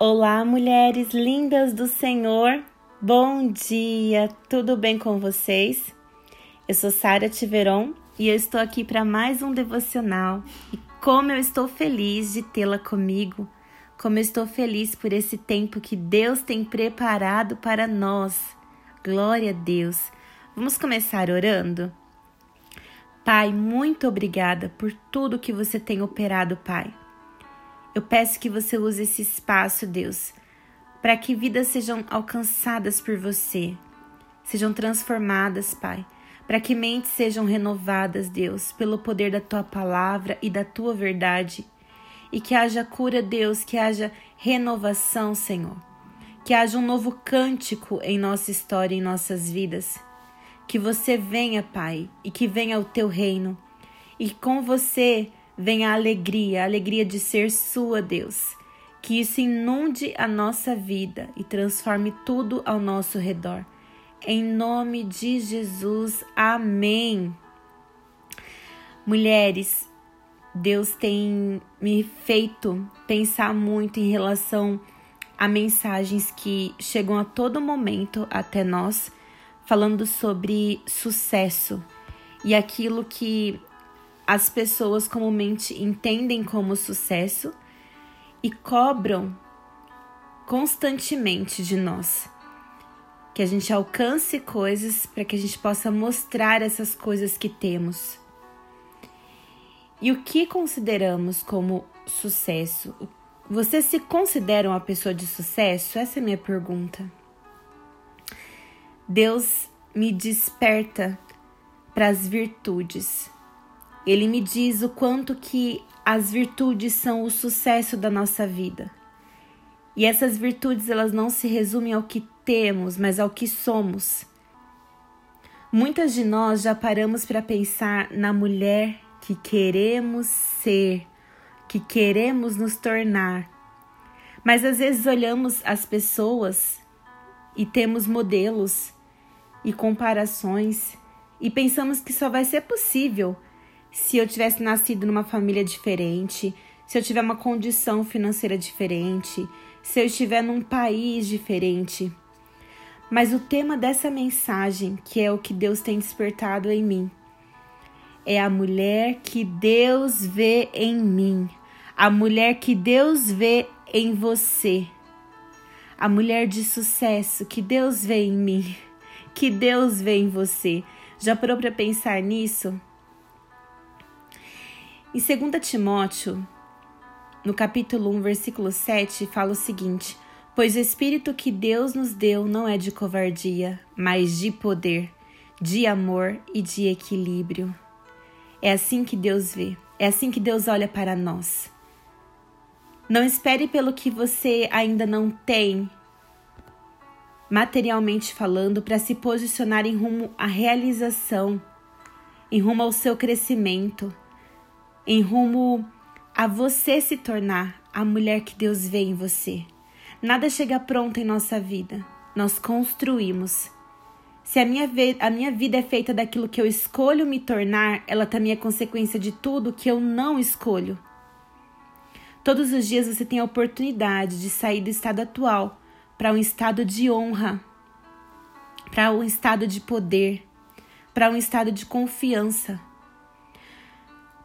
Olá, mulheres lindas do Senhor. Bom dia. Tudo bem com vocês? Eu sou Sara Tiveron e eu estou aqui para mais um devocional. E como eu estou feliz de tê-la comigo. Como eu estou feliz por esse tempo que Deus tem preparado para nós. Glória a Deus. Vamos começar orando? Pai, muito obrigada por tudo que você tem operado, Pai. Eu peço que você use esse espaço, Deus, para que vidas sejam alcançadas por você, sejam transformadas, Pai, para que mentes sejam renovadas, Deus, pelo poder da tua palavra e da tua verdade, e que haja cura, Deus, que haja renovação, Senhor, que haja um novo cântico em nossa história, em nossas vidas. Que você venha, Pai, e que venha o teu reino, e com você venha a alegria, a alegria de ser sua, Deus. Que isso inunde a nossa vida e transforme tudo ao nosso redor. Em nome de Jesus, amém. Mulheres, Deus tem me feito pensar muito em relação a mensagens que chegam a todo momento até nós, falando sobre sucesso e aquilo que as pessoas comumente entendem como sucesso e cobram constantemente de nós. Que a gente alcance coisas para que a gente possa mostrar essas coisas que temos. E o que consideramos como sucesso? Você se considera uma pessoa de sucesso? Essa é a minha pergunta. Deus me desperta para as virtudes ele me diz o quanto que as virtudes são o sucesso da nossa vida. E essas virtudes elas não se resumem ao que temos, mas ao que somos. Muitas de nós já paramos para pensar na mulher que queremos ser, que queremos nos tornar. Mas às vezes olhamos as pessoas e temos modelos e comparações e pensamos que só vai ser possível se eu tivesse nascido numa família diferente, se eu tiver uma condição financeira diferente, se eu estiver num país diferente. Mas o tema dessa mensagem, que é o que Deus tem despertado em mim, é a mulher que Deus vê em mim, a mulher que Deus vê em você, a mulher de sucesso que Deus vê em mim, que Deus vê em você. Já parou para pensar nisso? Em 2 Timóteo, no capítulo 1, versículo 7, fala o seguinte: Pois o Espírito que Deus nos deu não é de covardia, mas de poder, de amor e de equilíbrio. É assim que Deus vê, é assim que Deus olha para nós. Não espere pelo que você ainda não tem, materialmente falando, para se posicionar em rumo à realização, em rumo ao seu crescimento em rumo a você se tornar a mulher que Deus vê em você. Nada chega pronto em nossa vida, nós construímos. Se a minha, a minha vida é feita daquilo que eu escolho me tornar, ela também é consequência de tudo que eu não escolho. Todos os dias você tem a oportunidade de sair do estado atual para um estado de honra, para um estado de poder, para um estado de confiança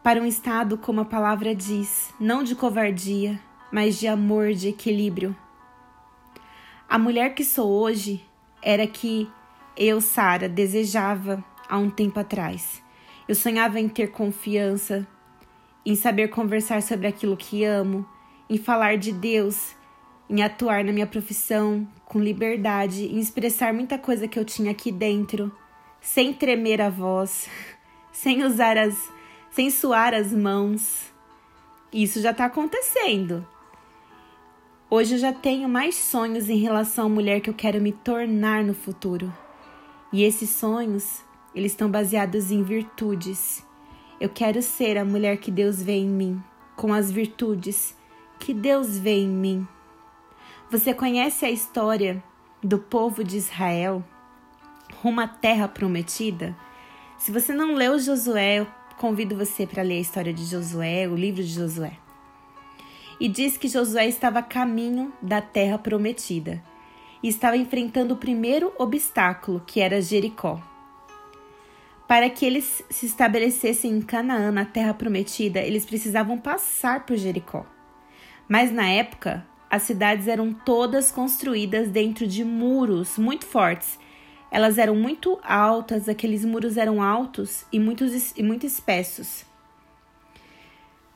para um estado, como a palavra diz, não de covardia, mas de amor, de equilíbrio. A mulher que sou hoje era que eu, Sara, desejava há um tempo atrás. Eu sonhava em ter confiança, em saber conversar sobre aquilo que amo, em falar de Deus, em atuar na minha profissão com liberdade, em expressar muita coisa que eu tinha aqui dentro, sem tremer a voz, sem usar as sem suar as mãos. Isso já está acontecendo. Hoje eu já tenho mais sonhos em relação à mulher que eu quero me tornar no futuro. E esses sonhos, eles estão baseados em virtudes. Eu quero ser a mulher que Deus vê em mim, com as virtudes que Deus vê em mim. Você conhece a história do povo de Israel rumo à terra prometida? Se você não leu Josué, convido você para ler a história de Josué, o livro de Josué. e diz que Josué estava a caminho da terra prometida e estava enfrentando o primeiro obstáculo, que era Jericó. Para que eles se estabelecessem em Canaã, na terra prometida, eles precisavam passar por Jericó. Mas na época, as cidades eram todas construídas dentro de muros muito fortes. Elas eram muito altas, aqueles muros eram altos e, e muito espessos.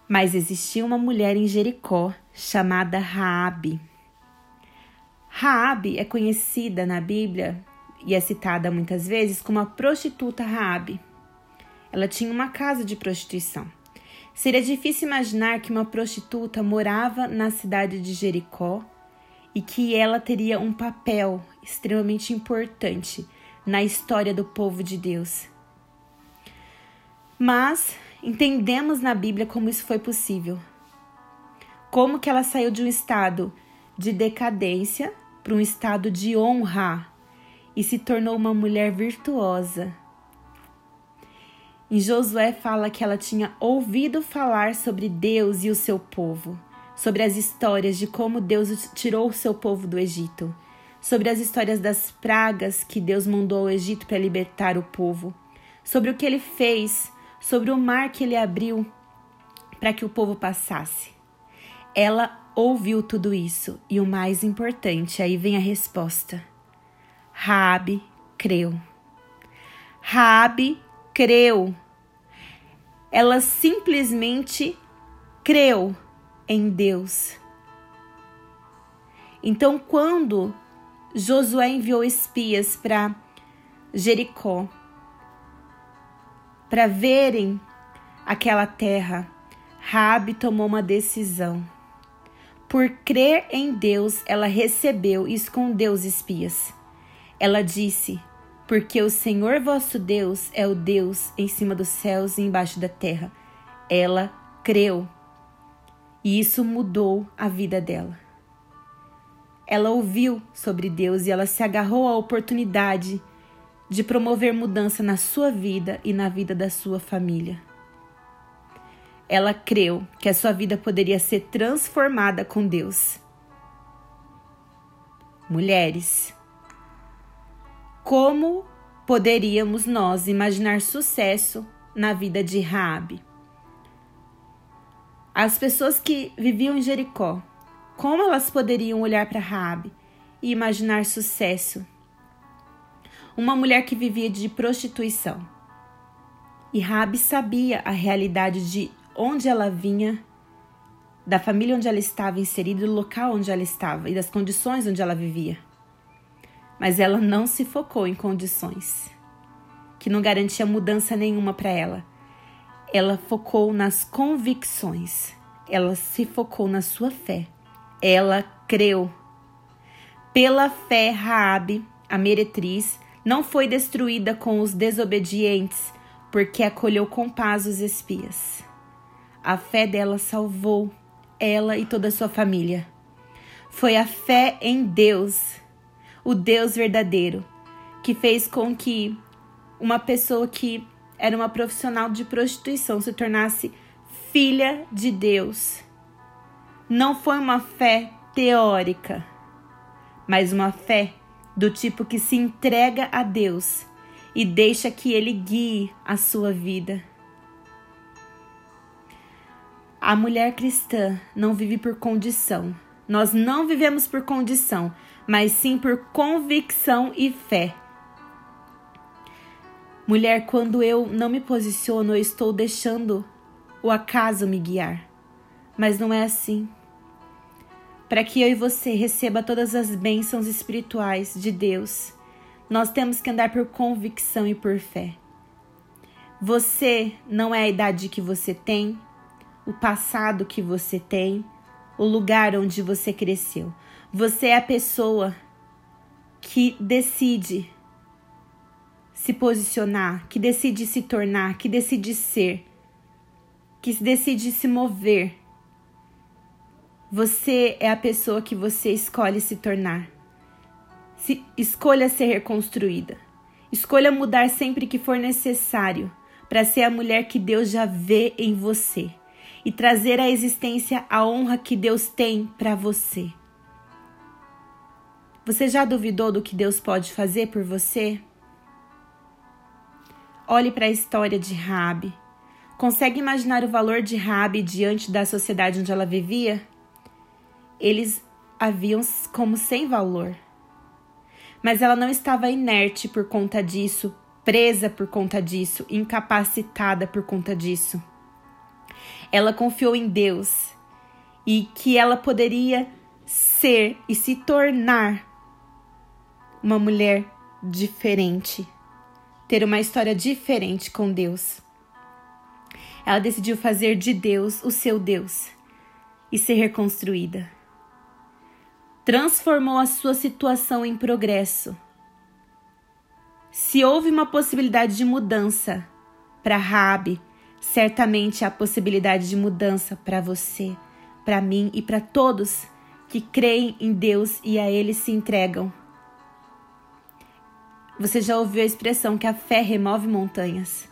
Mas existia uma mulher em Jericó chamada Raabe. Raabe é conhecida na Bíblia e é citada muitas vezes como a prostituta Raabe. Ela tinha uma casa de prostituição. Seria difícil imaginar que uma prostituta morava na cidade de Jericó e que ela teria um papel extremamente importante na história do povo de Deus. Mas entendemos na Bíblia como isso foi possível. Como que ela saiu de um estado de decadência para um estado de honra e se tornou uma mulher virtuosa, em Josué fala que ela tinha ouvido falar sobre Deus e o seu povo, sobre as histórias de como Deus tirou o seu povo do Egito, sobre as histórias das pragas que Deus mandou ao Egito para libertar o povo, sobre o que ele fez, sobre o mar que ele abriu para que o povo passasse. Ela ouviu tudo isso e o mais importante, aí vem a resposta. Raabe creu. Raabe creu. Ela simplesmente creu em Deus. Então, quando Josué enviou espias para Jericó, para verem aquela terra, Rabi tomou uma decisão. Por crer em Deus, ela recebeu e escondeu os espias. Ela disse: porque o Senhor vosso Deus é o Deus em cima dos céus e embaixo da terra. Ela creu e isso mudou a vida dela. Ela ouviu sobre Deus e ela se agarrou à oportunidade de promover mudança na sua vida e na vida da sua família. Ela creu que a sua vida poderia ser transformada com Deus. Mulheres, como poderíamos nós imaginar sucesso na vida de Raabe? As pessoas que viviam em Jericó, como elas poderiam olhar para Raabe e imaginar sucesso? Uma mulher que vivia de prostituição. E Raabe sabia a realidade de onde ela vinha, da família onde ela estava inserida, do local onde ela estava e das condições onde ela vivia mas ela não se focou em condições, que não garantia mudança nenhuma para ela. Ela focou nas convicções, ela se focou na sua fé. Ela creu. Pela fé, Raabe, a meretriz, não foi destruída com os desobedientes, porque acolheu com paz os espias. A fé dela salvou ela e toda a sua família. Foi a fé em Deus o Deus verdadeiro, que fez com que uma pessoa que era uma profissional de prostituição se tornasse filha de Deus. Não foi uma fé teórica, mas uma fé do tipo que se entrega a Deus e deixa que Ele guie a sua vida. A mulher cristã não vive por condição. Nós não vivemos por condição, mas sim por convicção e fé. Mulher, quando eu não me posiciono, eu estou deixando o acaso me guiar. Mas não é assim. Para que eu e você receba todas as bênçãos espirituais de Deus, nós temos que andar por convicção e por fé. Você não é a idade que você tem, o passado que você tem, o lugar onde você cresceu. Você é a pessoa que decide se posicionar, que decide se tornar, que decide ser, que decide se mover. Você é a pessoa que você escolhe se tornar. Se, escolha ser reconstruída. Escolha mudar sempre que for necessário para ser a mulher que Deus já vê em você. e trazer à existência a honra que Deus tem para você. Você já duvidou do que Deus pode fazer por você? Olhe para a história de Rabi. Consegue imaginar o valor de Rabi diante da sociedade onde ela vivia? Eles a viam como sem valor. Mas ela não estava inerte por conta disso, presa por conta disso, incapacitada por conta disso. Ela confiou em Deus e que ela poderia ser e se tornar uma mulher diferente, ter uma história diferente com Deus. Ela decidiu fazer de Deus o seu Deus e ser reconstruída. Transformou a sua situação em progresso se houve uma possibilidade de mudança para Rabi, certamente há possibilidade de mudança para você, para mim e para todos que creem em Deus e a Ele se entregam. Você já ouviu a expressão que a fé remove montanhas?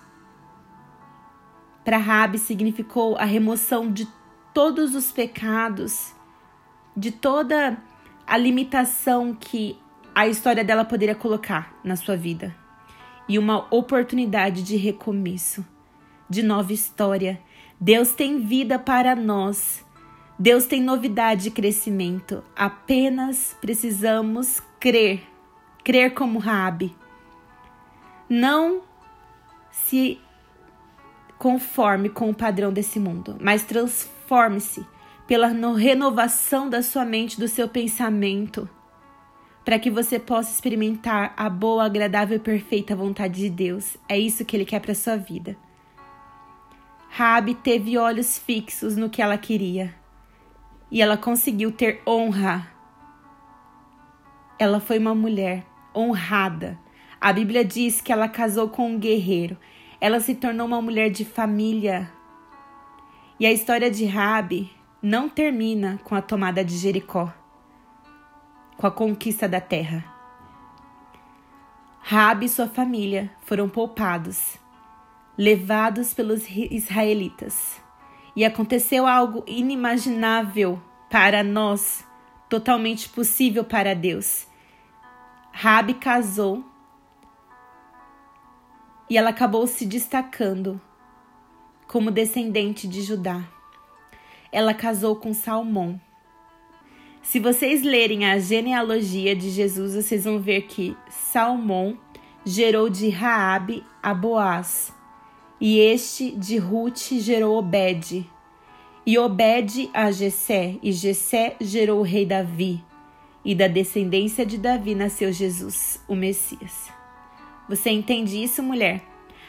Para Rabi significou a remoção de todos os pecados, de toda a limitação que a história dela poderia colocar na sua vida. E uma oportunidade de recomeço, de nova história. Deus tem vida para nós. Deus tem novidade e crescimento. Apenas precisamos crer. Crer como Rabi. Não se conforme com o padrão desse mundo, mas transforme-se pela renovação da sua mente, do seu pensamento para que você possa experimentar a boa, agradável e perfeita vontade de Deus. É isso que ele quer para sua vida. Rabi teve olhos fixos no que ela queria e ela conseguiu ter honra. Ela foi uma mulher honrada. A Bíblia diz que ela casou com um guerreiro. Ela se tornou uma mulher de família. E a história de Rabi não termina com a tomada de Jericó com a conquista da terra. Rabi e sua família foram poupados, levados pelos israelitas. E aconteceu algo inimaginável para nós, totalmente possível para Deus. Rabi casou e ela acabou se destacando como descendente de Judá. Ela casou com Salmão. Se vocês lerem a genealogia de Jesus, vocês vão ver que Salmão gerou de Raabe a Boaz, e este de Ruth gerou Obed, e Obed a Jessé, e Jessé gerou o rei Davi, e da descendência de Davi nasceu Jesus, o Messias. Você entende isso, mulher?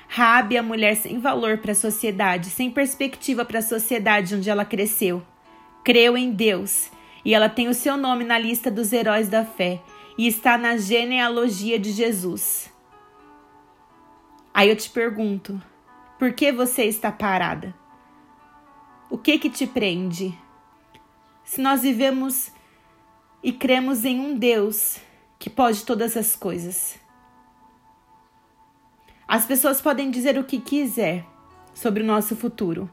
Rabi é a mulher sem valor para a sociedade, sem perspectiva para a sociedade onde ela cresceu. Creu em Deus e ela tem o seu nome na lista dos heróis da fé e está na genealogia de Jesus. Aí eu te pergunto, por que você está parada? O que que te prende? Se nós vivemos e cremos em um Deus que pode todas as coisas. As pessoas podem dizer o que quiser sobre o nosso futuro,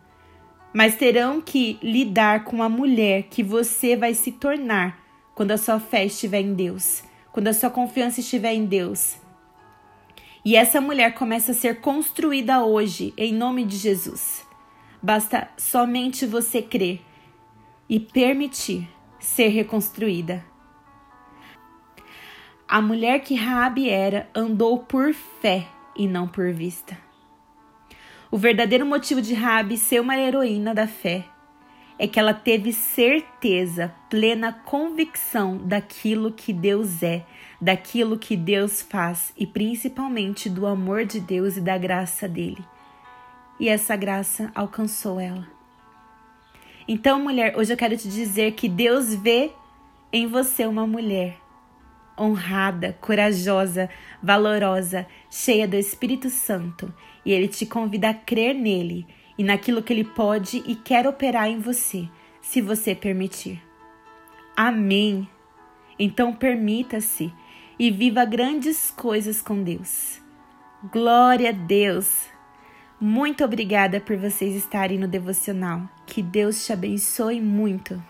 mas terão que lidar com a mulher que você vai se tornar quando a sua fé estiver em Deus, quando a sua confiança estiver em Deus. E essa mulher começa a ser construída hoje, em nome de Jesus. Basta somente você crer e permitir ser reconstruída. A mulher que Raabe era andou por fé e não por vista. O verdadeiro motivo de Rabi ser uma heroína da fé é que ela teve certeza, plena convicção daquilo que Deus é, daquilo que Deus faz e principalmente do amor de Deus e da graça dele. E essa graça alcançou ela. Então, mulher, hoje eu quero te dizer que Deus vê em você uma mulher honrada, corajosa, valorosa, cheia do Espírito Santo, e ele te convida a crer nele e naquilo que ele pode e quer operar em você, se você permitir. Amém. Então permita-se e viva grandes coisas com Deus. Glória a Deus. Muito obrigada por vocês estarem no devocional. Que Deus te abençoe muito.